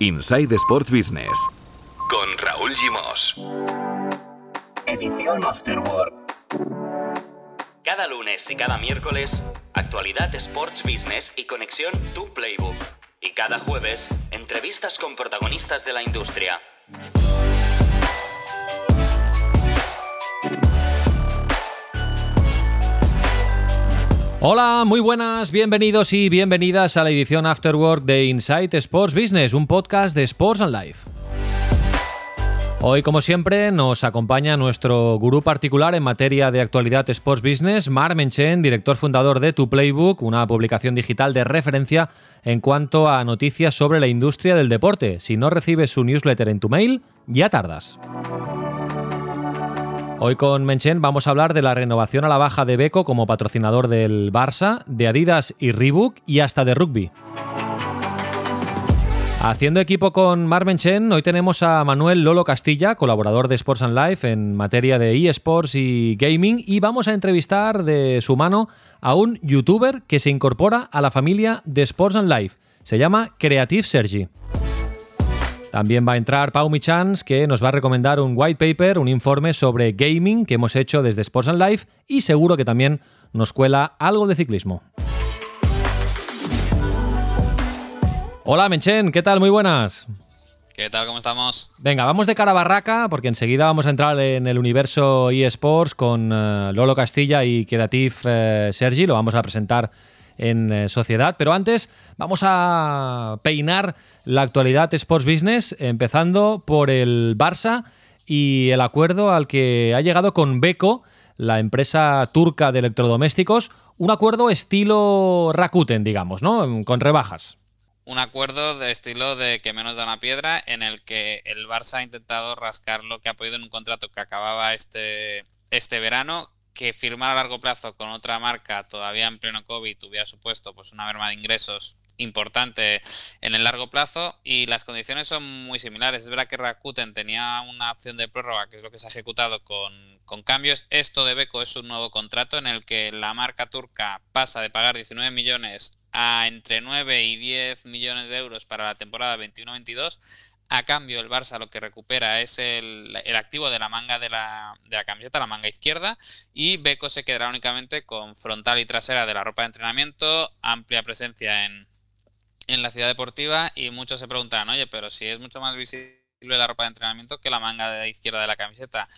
Inside Sports Business. Con Raúl Gimos. Edición Afterwork. Cada lunes y cada miércoles, actualidad Sports Business y conexión Tu Playbook. Y cada jueves, entrevistas con protagonistas de la industria. Hola, muy buenas, bienvenidos y bienvenidas a la edición Afterwork de Insight Sports Business, un podcast de Sports and Life. Hoy, como siempre, nos acompaña nuestro gurú particular en materia de actualidad Sports Business, Mar Menchen, director fundador de Tu Playbook, una publicación digital de referencia en cuanto a noticias sobre la industria del deporte. Si no recibes su newsletter en tu mail, ya tardas. Hoy con Menchen vamos a hablar de la renovación a la baja de Beco como patrocinador del Barça, de Adidas y Reebok y hasta de rugby. Haciendo equipo con Mar Menchen, hoy tenemos a Manuel Lolo Castilla, colaborador de Sports and Life en materia de eSports y gaming, y vamos a entrevistar de su mano a un youtuber que se incorpora a la familia de Sports and Life. Se llama Creative Sergi. También va a entrar Pau Michans, que nos va a recomendar un white paper, un informe sobre gaming que hemos hecho desde Sports and Life y seguro que también nos cuela algo de ciclismo. Hola Menchen, ¿qué tal? Muy buenas. ¿Qué tal? ¿Cómo estamos? Venga, vamos de cara a barraca porque enseguida vamos a entrar en el universo eSports con eh, Lolo Castilla y Creative eh, Sergi, lo vamos a presentar en eh, sociedad, pero antes vamos a peinar la actualidad Sports Business empezando por el Barça y el acuerdo al que ha llegado con Beko, la empresa turca de electrodomésticos, un acuerdo estilo Rakuten, digamos, ¿no? Con rebajas un acuerdo de estilo de que menos da una piedra, en el que el Barça ha intentado rascar lo que ha podido en un contrato que acababa este, este verano, que firmar a largo plazo con otra marca todavía en pleno COVID hubiera supuesto pues una merma de ingresos importante en el largo plazo y las condiciones son muy similares. Es verdad que Rakuten tenía una opción de prórroga, que es lo que se ha ejecutado con, con cambios. Esto de Beco es un nuevo contrato en el que la marca turca pasa de pagar 19 millones a entre 9 y 10 millones de euros para la temporada 21-22. A cambio, el Barça lo que recupera es el, activo de la manga de la, de la, camiseta, la manga izquierda, y Beco se quedará únicamente con frontal y trasera de la ropa de entrenamiento, amplia presencia en, en la ciudad deportiva, y muchos se preguntarán, oye, pero si es mucho más visible la ropa de entrenamiento que la manga de izquierda de la camiseta.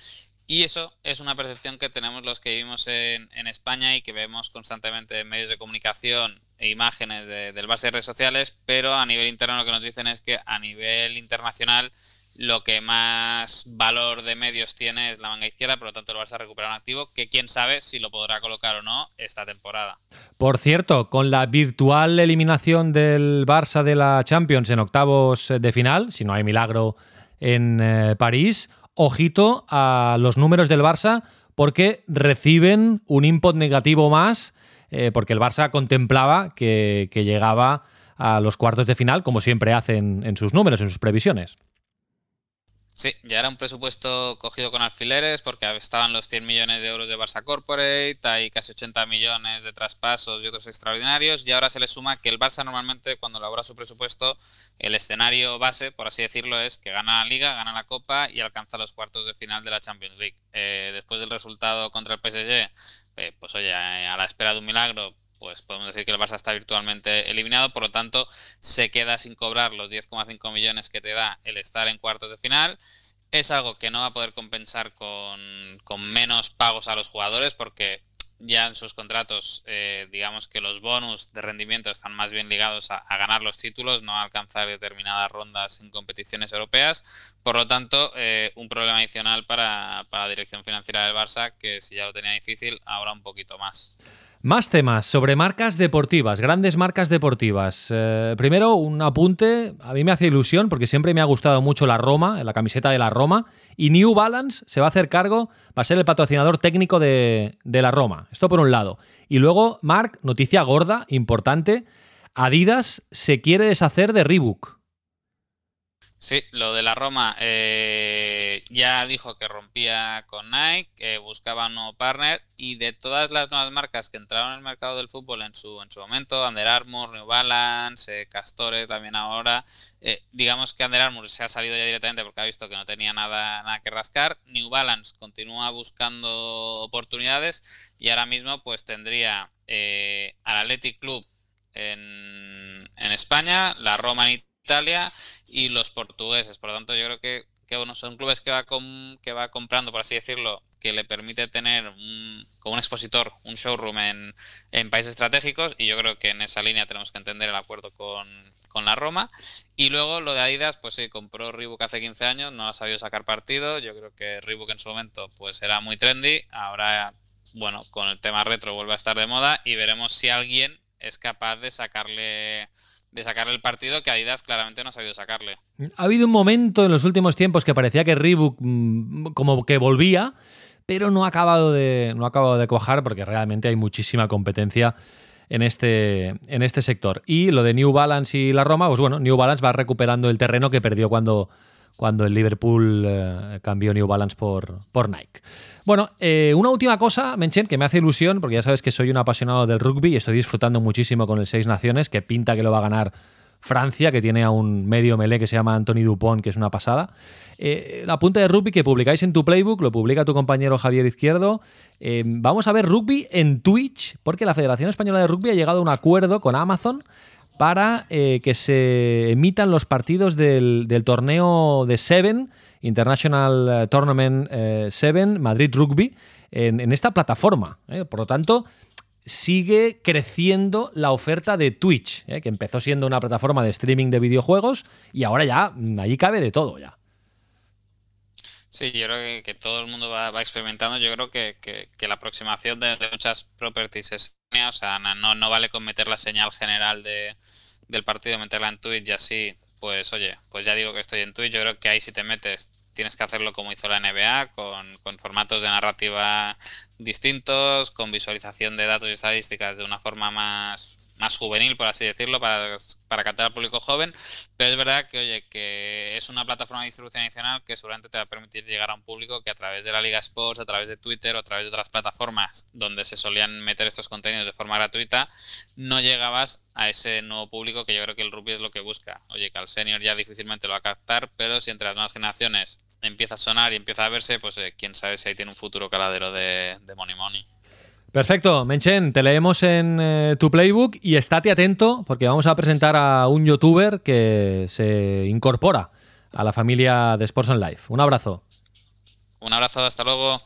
Y eso es una percepción que tenemos los que vivimos en, España y que vemos constantemente en medios de comunicación e imágenes del Barça de redes sociales, pero a nivel interno lo que nos dicen es que a nivel internacional lo que más valor de medios tiene es la manga izquierda, por lo tanto el Barça recupera un activo que quién sabe si lo podrá colocar o no esta temporada. Por cierto, con la virtual eliminación del Barça de la Champions en octavos de final, si no hay milagro en eh, París, ojito a los números del Barça porque reciben un input negativo más, eh, porque el Barça contemplaba que, llegaba a los cuartos de final, como siempre hacen en sus números, en sus previsiones. Sí, ya era un presupuesto cogido con alfileres porque estaban los 100 millones de euros de Barça Corporate, hay casi 80 millones de traspasos y otros extraordinarios y ahora se le suma que el Barça normalmente cuando elabora su presupuesto el escenario base, por así decirlo, es que gana la liga, gana la copa y alcanza los cuartos de final de la Champions League. Eh, después del resultado contra el PSG, eh, pues oye, a la espera de un milagro, pues podemos decir que el Barça está virtualmente eliminado, por lo tanto se queda sin cobrar los 10,5 millones que te da el estar en cuartos de final. Es algo que no va a poder compensar con, menos pagos a los jugadores porque ya en sus contratos, eh, digamos que los bonus de rendimiento están más bien ligados a, ganar los títulos, no a alcanzar determinadas rondas en competiciones europeas. Por lo tanto, eh, un problema adicional para, para la dirección financiera del Barça, que si ya lo tenía difícil, ahora un poquito más. Más temas sobre marcas deportivas, grandes marcas deportivas. Eh, primero, un apunte, a mí me hace ilusión porque siempre me ha gustado mucho la Roma, la camiseta de la Roma, y New Balance se va a hacer cargo, va a ser el patrocinador técnico de, de la Roma. Esto por un lado. Y luego, Mark, noticia gorda, importante, Adidas se quiere deshacer de Reebok. Sí, lo de la Roma, eh, ya dijo que rompía con Nike, que buscaba un nuevo partner y de todas las nuevas marcas que entraron en el mercado del fútbol en su, en su momento, Under Armour, New Balance, eh, Castore también ahora, eh, digamos que Under Armour se ha salido ya directamente porque ha visto que no tenía nada, nada que rascar, New Balance continúa buscando oportunidades y ahora mismo pues tendría eh, al Athletic Club en, en España, la Roma en Italia y los portugueses. Por lo tanto, yo creo que, que bueno, son clubes que va, que va comprando, por así decirlo, que le permite tener un, como un expositor, un showroom en, países estratégicos y yo creo que en esa línea tenemos que entender el acuerdo con, con, la Roma. Y luego lo de Adidas, pues sí, compró Reebok hace 15 años, no ha sabido sacar partido, yo creo que Reebok en su momento pues era muy trendy, ahora bueno, con el tema retro vuelve a estar de moda y veremos si alguien es capaz de sacarle de sacarle el partido que Adidas claramente no ha sabido sacarle. Ha habido un momento en los últimos tiempos que parecía que Reebok mm, como que volvía, pero no ha acabado de, no ha acabado de cuajar porque realmente hay muchísima competencia en este, en este sector. Y lo de New Balance y la Roma, pues bueno, New Balance va recuperando el terreno que perdió cuando, cuando el Liverpool eh, cambió New Balance por, por Nike. Bueno, eh, una última cosa, Menchen, que me hace ilusión, porque ya sabes que soy un apasionado del rugby y estoy disfrutando muchísimo con el Seis Naciones, que pinta que lo va a ganar Francia, que tiene a un medio melé que se llama Anthony Dupont, que es una pasada. Eh, la punta de rugby que publicáis en tu playbook, lo publica tu compañero Javier Izquierdo. Vamos a ver rugby en Twitch, porque la Federación Española de Rugby ha llegado a un acuerdo con Amazon para eh, que se emitan los partidos del, torneo de Seven International eh, Tournament 7, eh, Madrid Rugby, en, esta plataforma. Por lo tanto, sigue creciendo la oferta de Twitch, que empezó siendo una plataforma de streaming de videojuegos y ahora ya mm, allí cabe de todo ya. Sí, yo creo que, que todo el mundo va, experimentando. Yo creo que, que, la aproximación de, de, muchas properties es, o sea, no, no vale con meter la señal general de, del partido, meterla en Twitch y así pues oye, pues ya digo que estoy en Twitch, yo creo que ahí si te metes tienes que hacerlo como hizo la NBA, con, con, formatos de narrativa distintos, con visualización de datos y estadísticas de una forma más más juvenil, por así decirlo, para, para captar al público joven, pero es verdad que, oye, que es una plataforma de distribución adicional que seguramente te va a permitir llegar a un público que a través de la Liga Sports, a través de Twitter o a través de otras plataformas donde se solían meter estos contenidos de forma gratuita, no llegabas a ese nuevo público que yo creo que el rugby es lo que busca. Oye, que al senior ya difícilmente lo va a captar, pero si entre las nuevas generaciones empieza a sonar y empieza a verse, pues eh, quién sabe si ahí tiene un futuro caladero de, de Money Money. Perfecto, Menchen, te leemos en eh, tu playbook y estate atento porque vamos a presentar a un youtuber que se incorpora a la familia de Sports on Life. Un abrazo. Un abrazo, hasta luego.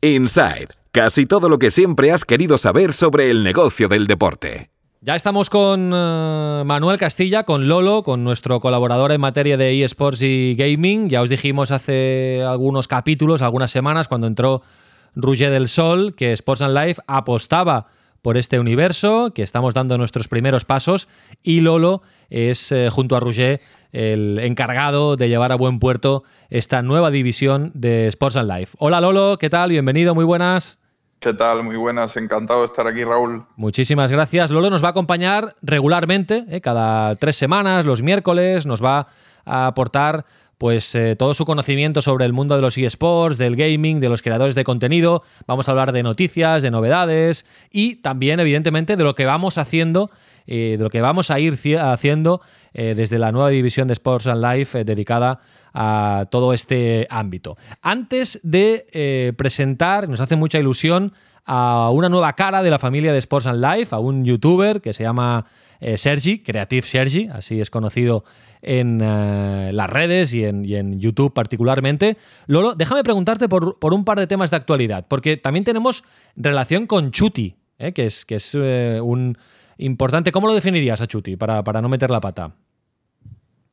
Inside, casi todo lo que siempre has querido saber sobre el negocio del deporte. Ya estamos con uh, Manuel Castilla, con Lolo, con nuestro colaborador en materia de eSports y gaming. Ya os dijimos hace algunos capítulos, algunas semanas, cuando entró Roger del Sol, que Sports and Life apostaba por este universo, que estamos dando nuestros primeros pasos, y Lolo es, eh, junto a Roger, el encargado de llevar a buen puerto esta nueva división de Sports and Life. Hola Lolo, ¿qué tal? Bienvenido, muy buenas. ¿Qué tal? Muy buenas, encantado de estar aquí, Raúl. Muchísimas gracias. Lolo nos va a acompañar regularmente, eh, cada tres semanas, los miércoles, nos va a aportar pues eh, todo su conocimiento sobre el mundo de los eSports, del gaming, de los creadores de contenido. Vamos a hablar de noticias, de novedades y también, evidentemente, de lo que vamos haciendo, eh, de lo que vamos a ir haciendo eh, desde la nueva división de Sports and Life dedicada a todo este ámbito. Antes de presentar, nos hace mucha ilusión a una nueva cara de la familia de Sports and Life, a un youtuber que se llama Sergi, Creative Sergi, así es conocido en uh, las redes y en, y en, YouTube particularmente. Lolo, déjame preguntarte por, por, un par de temas de actualidad, porque también tenemos relación con Chuti, ¿eh? que es, que es uh, un importante. ¿Cómo lo definirías a Chuti para, para no meter la pata?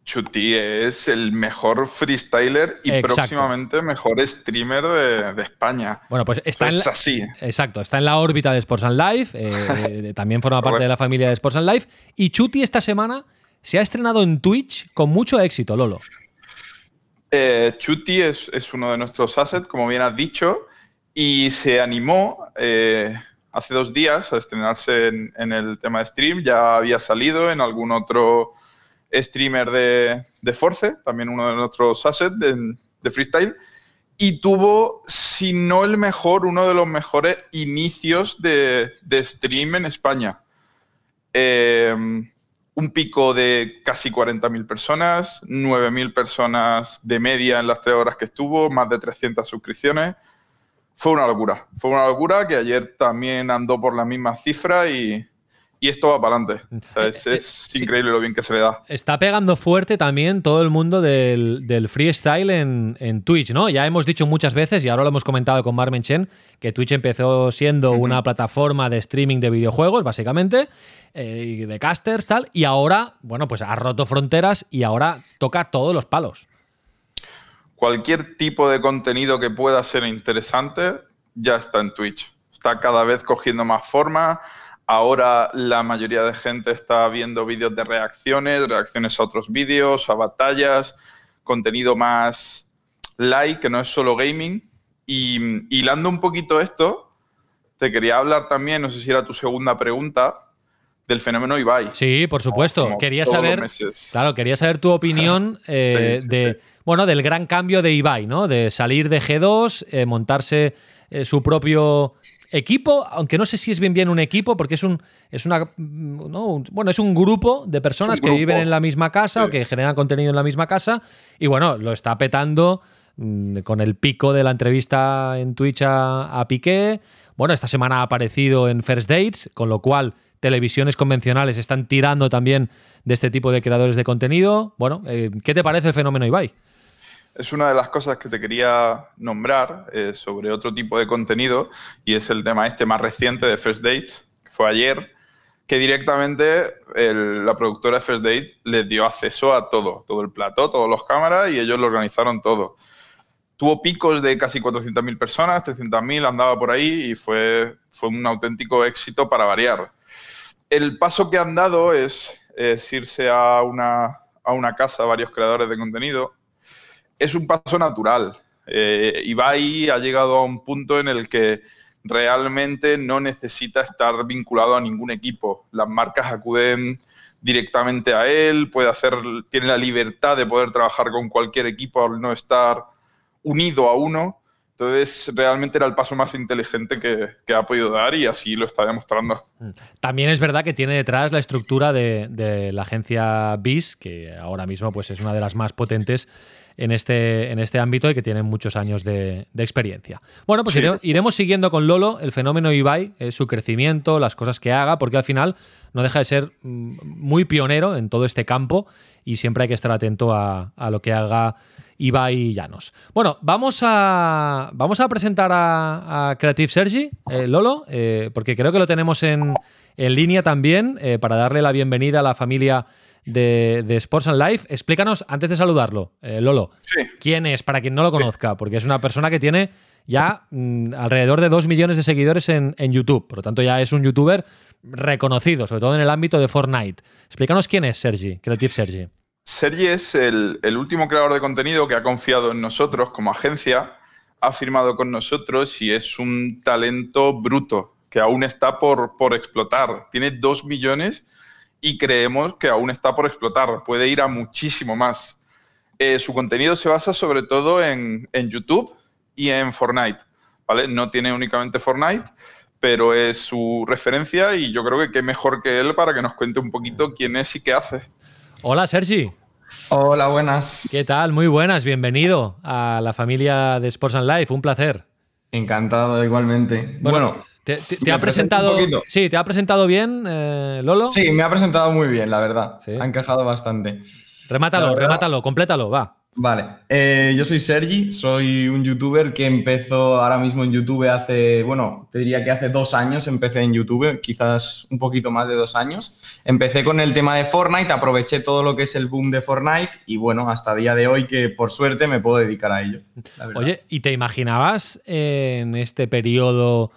Chuti es el mejor freestyler y exacto. próximamente mejor streamer de, de, España. Bueno, pues está en la, así. Exacto, está en la órbita de Sports and Life, eh, también forma parte de la familia de Sports and Life. Y Chuti esta semana se ha estrenado en Twitch con mucho éxito, Lolo. Eh, Chuti es, uno de nuestros assets, como bien has dicho, y se animó eh, hace dos días a estrenarse en, el tema de stream. Ya había salido en algún otro streamer de, de Force, también uno de nuestros assets de, de freestyle. y tuvo, si no el mejor, uno de los mejores inicios de, stream en España. Em, un pico de casi 40.000 personas, 9.000 personas de media en las tres horas que estuvo, más de 300 suscripciones. Fue una locura, fue una locura que ayer también andó por la misma cifra y, y esto va para adelante. Eh, es, eh, increíble lo bien que se le da. Está pegando fuerte también todo el mundo del, freestyle en, Twitch, ¿no? Ya hemos dicho muchas veces, y ahora lo hemos comentado con Marmen Chen, que Twitch empezó siendo una plataforma de streaming de videojuegos, básicamente, eh, de casters, tal, y ahora, bueno, pues ha roto fronteras y ahora toca todos los palos. Cualquier tipo de contenido que pueda ser interesante ya está en Twitch. Está cada vez cogiendo más forma Ahora la mayoría de gente está viendo vídeos de reacciones, reacciones a otros vídeos, a batallas, contenido más like, que no es solo gaming. Y hilando un poquito esto, te quería hablar también, no sé si era tu segunda pregunta, del fenómeno Ibai. Sí, por supuesto. quería saber, claro, quería saber tu opinión eh, de, bueno, del gran cambio de Ibai, ¿no? De salir de G2, eh, montarse eh, su propio equipo, aunque no sé si es bien bien un equipo, porque es un es una bueno, es un grupo de personas que viven en la misma casa o que generan contenido en la misma casa y bueno, lo está petando mm, con el pico de la entrevista en Twitch a, Piqué. Bueno, esta semana ha aparecido en First Dates, con lo cual televisiones convencionales están tirando también de este tipo de creadores de contenido. Bueno, eh, ¿qué te parece el fenómeno Ibai? Es una de las cosas que te quería nombrar eh, sobre otro tipo de contenido y es el tema este más reciente de First Dates, que fue ayer, que directamente la productora First Date les dio acceso a todo, todo el plató, todos los cámaras y ellos lo organizaron todo. Tuvo picos de casi 400.000 personas, 300.000 andaba por ahí y fue, fue un auténtico éxito para variar. El paso que han dado es, es irse a una, a una casa, varios creadores de contenido, es un paso natural. Eh, Ibai ha llegado a un punto en el que realmente no necesita estar vinculado a ningún equipo. Las marcas acuden directamente a él, puede hacer, tiene la libertad de poder trabajar con cualquier equipo al no estar unido a uno. Entonces, realmente era el paso más inteligente que, ha podido dar y así lo está demostrando. Mm. También es verdad que tiene detrás la estructura de, la agencia BIS, que ahora mismo pues, es una de las más potentes en este, en este ámbito y que tienen muchos años de, experiencia. Bueno, pues iremos siguiendo con Lolo el fenómeno Ibai, eh, su crecimiento, las cosas que haga, porque al final no deja de ser mm, muy pionero en todo este campo y siempre hay que estar atento a, lo que haga Ibai Llanos. Bueno, vamos a, vamos a presentar a, Creative Sergi, eh, Lolo, eh, porque creo que lo tenemos en, en línea también para darle la bienvenida a la familia de, Sports and Life. Explícanos, antes de saludarlo, eh, Lolo, ¿quién es, para quien no lo conozca? Porque es una persona que tiene ya mm, alrededor de 2 millones de seguidores en, YouTube. Por lo tanto, ya es un youtuber reconocido, sobre todo en el ámbito de Fortnite. Explícanos quién es Sergi, Creative Sergi. Sergi es el, último creador de contenido que ha confiado en nosotros como agencia, ha firmado con nosotros y es un talento bruto que aún está por, por explotar. Tiene 2 millones y creemos que aún está por explotar, puede ir a muchísimo más. Eh, su contenido se basa sobre todo en, YouTube y en Fortnite, ¿vale? No tiene únicamente Fortnite, pero es su referencia y yo creo que qué mejor que él para que nos cuente un poquito quién es y qué hace. Hola, Sergi. Hola, buenas. ¿Qué tal? Muy buenas, bienvenido a la familia de Sports and Life, un placer. Encantado igualmente. bueno ¿Te, ha presentado, sí, ¿te ha presentado bien, eh, Lolo? Sí, me ha presentado muy bien, la verdad. Ha encajado bastante. Remátalo, remátalo, complétalo, va. Vale, eh, yo soy Sergi, soy un youtuber que empezó ahora mismo en YouTube hace, bueno, te diría que hace dos años empecé en YouTube, quizás un poquito más de dos años. Empecé con el tema de Fortnite, aproveché todo lo que es el boom de Fortnite y bueno, hasta día de hoy que por suerte me puedo dedicar a ello. Oye, ¿y te imaginabas en este periodo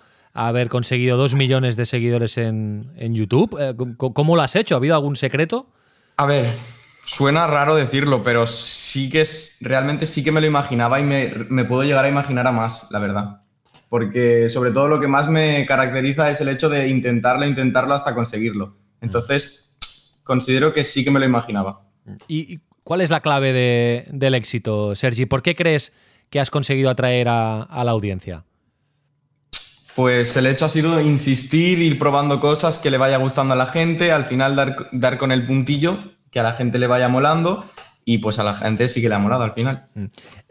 haber conseguido dos millones de seguidores en, YouTube. Eh, ¿Cómo lo has hecho? ¿Ha habido algún secreto? A ver, suena raro decirlo, pero sí que es, realmente sí que me lo imaginaba y me, puedo llegar a imaginar a más, la verdad. Porque sobre todo lo que más me caracteriza es el hecho de intentarlo, intentarlo hasta conseguirlo. Entonces, considero que sí que me lo imaginaba. ¿Y cuál es la clave del éxito, Sergi? ¿Por qué crees que has conseguido atraer a, la audiencia? Pues el hecho ha sido insistir, ir probando cosas que le vaya gustando a la gente, al final dar, dar con el puntillo, que a la gente le vaya molando y pues a la gente sí que le ha molado al final.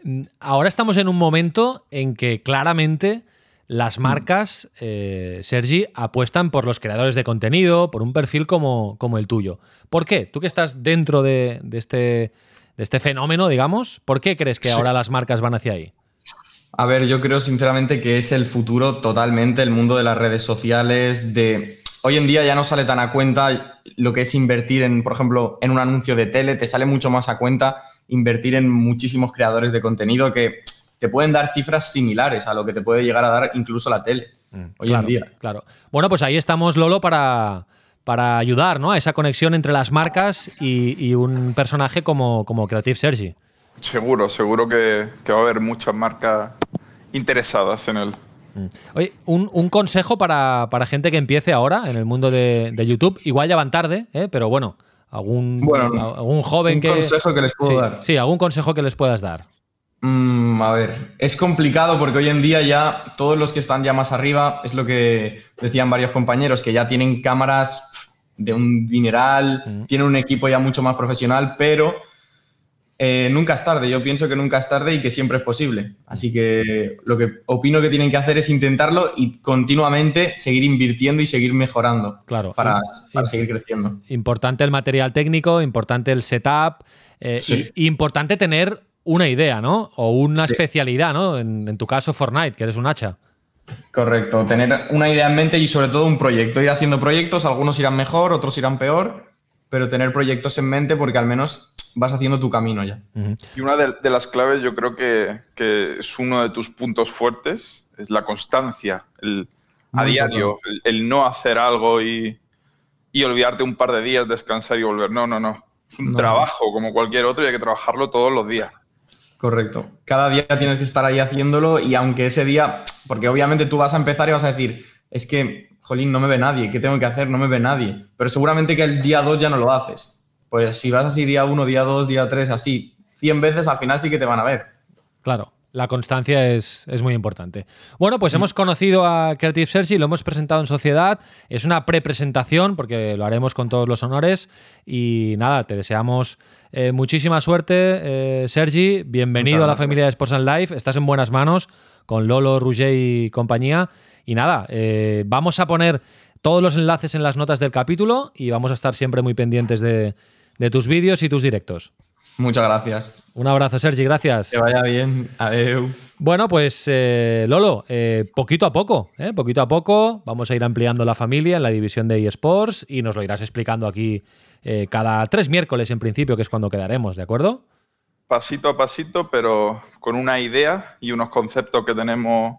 Mm. Ahora estamos en un momento en que claramente las mm. marcas, eh, Sergi, apuestan por los creadores de contenido, por un perfil como, como el tuyo. ¿Por qué? Tú que estás dentro de, este, de este fenómeno, digamos, ¿por qué crees que ahora las marcas van hacia ahí? A ver, yo creo sinceramente que es el futuro totalmente, el mundo de las redes sociales, de... Hoy en día ya no sale tan a cuenta lo que es invertir en, por ejemplo, en un anuncio de tele, te sale mucho más a cuenta invertir en muchísimos creadores de contenido que te pueden dar cifras similares a lo que te puede llegar a dar incluso la tele mm, hoy en día. Claro. Bueno, pues ahí estamos, Lolo, para, para ayudar ¿no? a esa conexión entre las marcas y, un personaje como, como Creative Sergi. Seguro, seguro que, va a haber muchas marcas interesadas en él. Mm. Oye, un, consejo para, gente que empiece ahora en el mundo de, YouTube. Igual ya van tarde, ¿eh? pero bueno, algún, algún joven que. Un consejo que les puedo dar. Sí, algún consejo que les puedas dar. Mm, a ver, es complicado porque hoy en día ya todos los que están ya más arriba, es lo que decían varios compañeros, que ya tienen cámaras de un dineral, mm. tienen un equipo ya mucho más profesional, pero eh, nunca es tarde. Yo pienso que nunca es tarde y que siempre es posible. Así que lo que opino que tienen que hacer es intentarlo y continuamente seguir invirtiendo y seguir mejorando. Claro. Para, seguir creciendo. Importante el material técnico, importante el setup. Eh, importante tener una idea, ¿no? O una especialidad, ¿no? En, tu caso, Fortnite, que eres un hacha. Correcto, tener una idea en mente y sobre todo un proyecto. Ir haciendo proyectos, algunos irán mejor, otros irán peor, pero tener proyectos en mente porque al menos vas haciendo tu camino ya. Y una de, las claves yo creo que, es uno de tus puntos fuertes, es la constancia, el, a diario, el, no hacer algo y, olvidarte un par de días, descansar y volver. No, no, no. Es un trabajo como cualquier otro y hay que trabajarlo todos los días. Correcto. Cada día tienes que estar ahí haciéndolo y aunque ese día, porque obviamente tú vas a empezar y vas a decir, es que, jolín, no me ve nadie, ¿qué tengo que hacer? No me ve nadie. Pero seguramente que el día 2 ya no lo haces. Pues si vas así día 1, día 2, día 3, así 100 veces, al final sí que te van a ver. Claro. La constancia es, muy importante. Bueno, pues mm. hemos conocido a Creative Sergi, lo hemos presentado en sociedad. Es una pre-presentación porque lo haremos con todos los honores. Y nada, te deseamos eh, muchísima suerte, eh, Sergi. Bienvenido a la familia de Sports and Life. Estás en buenas manos con Lolo, Rouget y compañía. Y nada, eh, vamos a poner todos los enlaces en las notas del capítulo y vamos a estar siempre muy pendientes de, de tus vídeos y tus directos. Muchas gracias. Un abrazo, Sergi, gracias. Que vaya bien. Adiós. Bueno, pues eh, Lolo, eh, poquito a poco, eh, poquito a poco vamos a ir ampliando la familia en la división de eSports y nos lo irás explicando aquí cada tres miércoles en principio, que es cuando quedaremos, ¿de acuerdo? Pasito a pasito, pero con una idea y unos conceptos que tenemos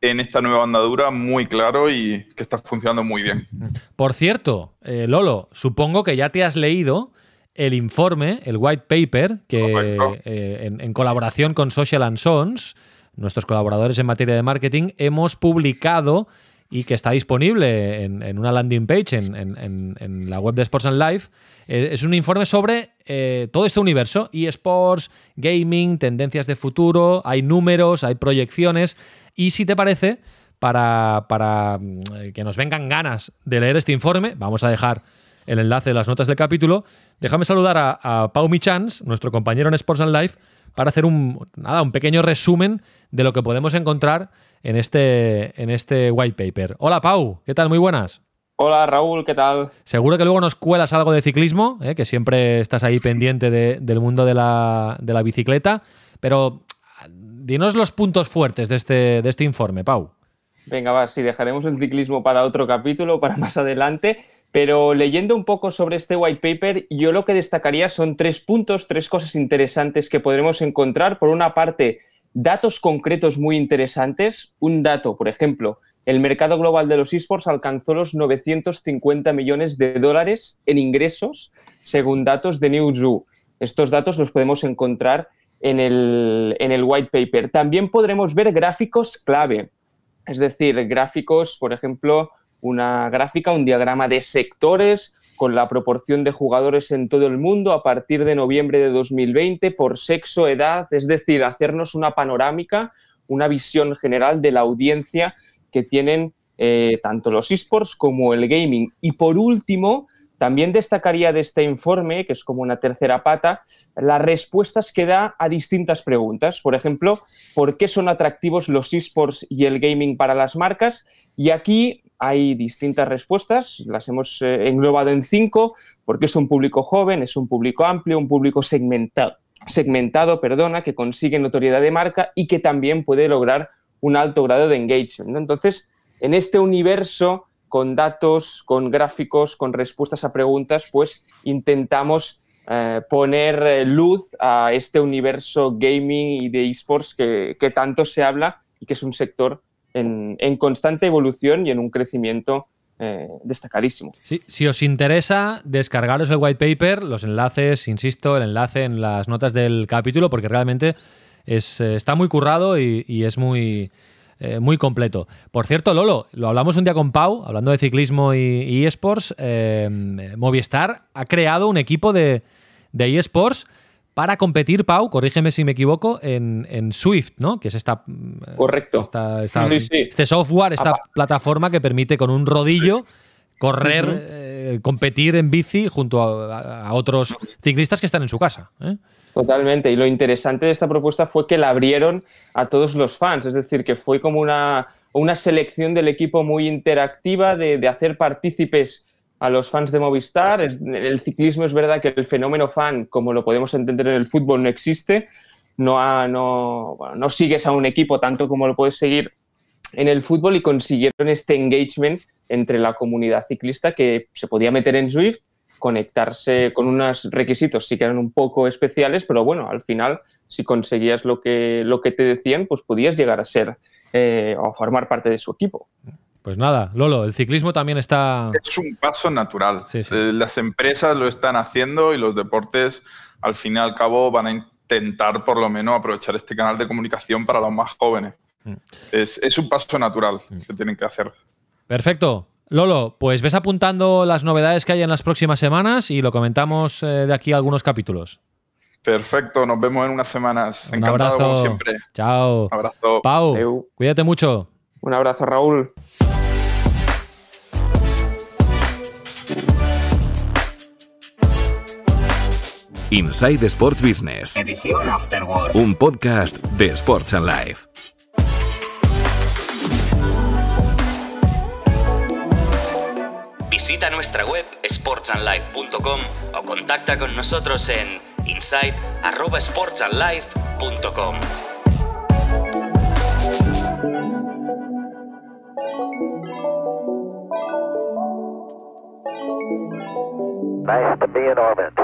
en esta nueva andadura muy claro y que está funcionando muy bien. Por cierto, Lolo, supongo que ya te has leído el informe, el white paper, que eh, en, colaboración con Social and Sons, nuestros colaboradores en materia de marketing, hemos publicado y que está disponible en, una landing page en, la web de Sports and Life. Eh, es un informe sobre eh, todo este universo, eSports, gaming, tendencias de futuro, hay números, hay proyecciones. Y si te parece, para, para que nos vengan ganas de leer este informe, vamos a dejar el enlace de las notas del capítulo, déjame saludar a, Pau Michans, nuestro compañero en Sports and Life, para hacer un, nada, un pequeño resumen de lo que podemos encontrar en este, en este white paper. Hola Pau, ¿qué tal? Muy buenas. Hola Raúl, ¿qué tal? Seguro que luego nos cuelas algo de ciclismo, ¿eh? que siempre estás ahí pendiente del mundo de la, de la, bicicleta, pero dinos los puntos fuertes de este, de este informe, Pau. Venga, va, sí, dejaremos el ciclismo para otro capítulo, para más adelante. Pero leyendo un poco sobre este white paper, yo lo que destacaría son tres puntos, tres cosas interesantes que podremos encontrar. Por una parte, datos concretos muy interesantes. Un dato, por ejemplo, el mercado global de los esports alcanzó los 950 millones de dólares en ingresos, según datos de Newzoo. Estos datos los podemos encontrar en el, en el white paper. También podremos ver gráficos clave, es decir, gráficos, por ejemplo, una gráfica, un diagrama de sectores con la proporción de jugadores en todo el mundo a partir de noviembre de 2020 por sexo, edad, es decir, hacernos una panorámica, una visión general de la audiencia que tienen eh, tanto los esports como el gaming. Y por último, también destacaría de este informe, que es como una tercera pata, las respuestas que da a distintas preguntas. Por ejemplo, ¿por qué son atractivos los esports y el gaming para las marcas? Y aquí hay distintas respuestas, las hemos eh, englobado en cinco, porque es un público joven, es un público amplio, un público segmentado, segmentado perdona, que consigue notoriedad de marca y que también puede lograr un alto grado de engagement. Entonces, en este universo con datos, con gráficos, con respuestas a preguntas, pues intentamos eh, poner eh, luz a este universo gaming y de esports que, tanto se habla y que es un sector en, constante evolución y en un crecimiento eh, destacadísimo. si os interesa, descargaros el white paper, los enlaces, insisto, el enlace en las notas del capítulo, porque realmente es, está muy currado y es muy, eh, muy completo. Por cierto, Lolo, lo hablamos un día con Pau, hablando de ciclismo y, esports. Eh, Movistar ha creado un equipo de, de esports para competir, Pau, corrígeme si me equivoco, en, Swift, ¿no? Que es esta. Eh, Correcto. Este software, esta plataforma que permite con un rodillo correr, competir en bici junto a, otros ciclistas que están en su casa. Totalmente. Y lo interesante de esta propuesta fue que la abrieron a todos los fans, es decir, que fue como una, una selección del equipo muy interactiva de, hacer partícipes a los fans de Movistar. El ciclismo es verdad que el fenómeno fan, como lo podemos entender en el fútbol, no existe. No, sigues a un equipo tanto como lo puedes seguir en el fútbol y consiguieron este engagement entre la comunidad ciclista que se podía meter en Swift conectarse con unos requisitos sí que eran un poco especiales, pero bueno, al final, si conseguías lo que, lo que te decían, pues podías llegar a ser eh, o formar parte de su equipo. Pues nada, Lolo, el ciclismo también está... Es un paso natural. Eh, las empresas lo están haciendo y los deportes, al fin y al cabo, van a intentar por lo menos aprovechar este canal de comunicación para los más jóvenes. Mm. Es, es, un paso natural mm. que tienen que hacer. Perfecto. Lolo, pues ves apuntando las novedades que hay en las próximas semanas y lo comentamos eh, de aquí algunos capítulos. Perfecto, nos vemos en unas semanas. Un abrazo. como siempre. Chao. Un abrazo. Pau, cuídate mucho. Un abrazo, Raúl. Inside Sports Business. Edición Afterword. Un podcast de Sports and Life. Visita nuestra web sportsandlife.com o contacta con nosotros en insight@sportsandlife.com. Nice to be in orbit.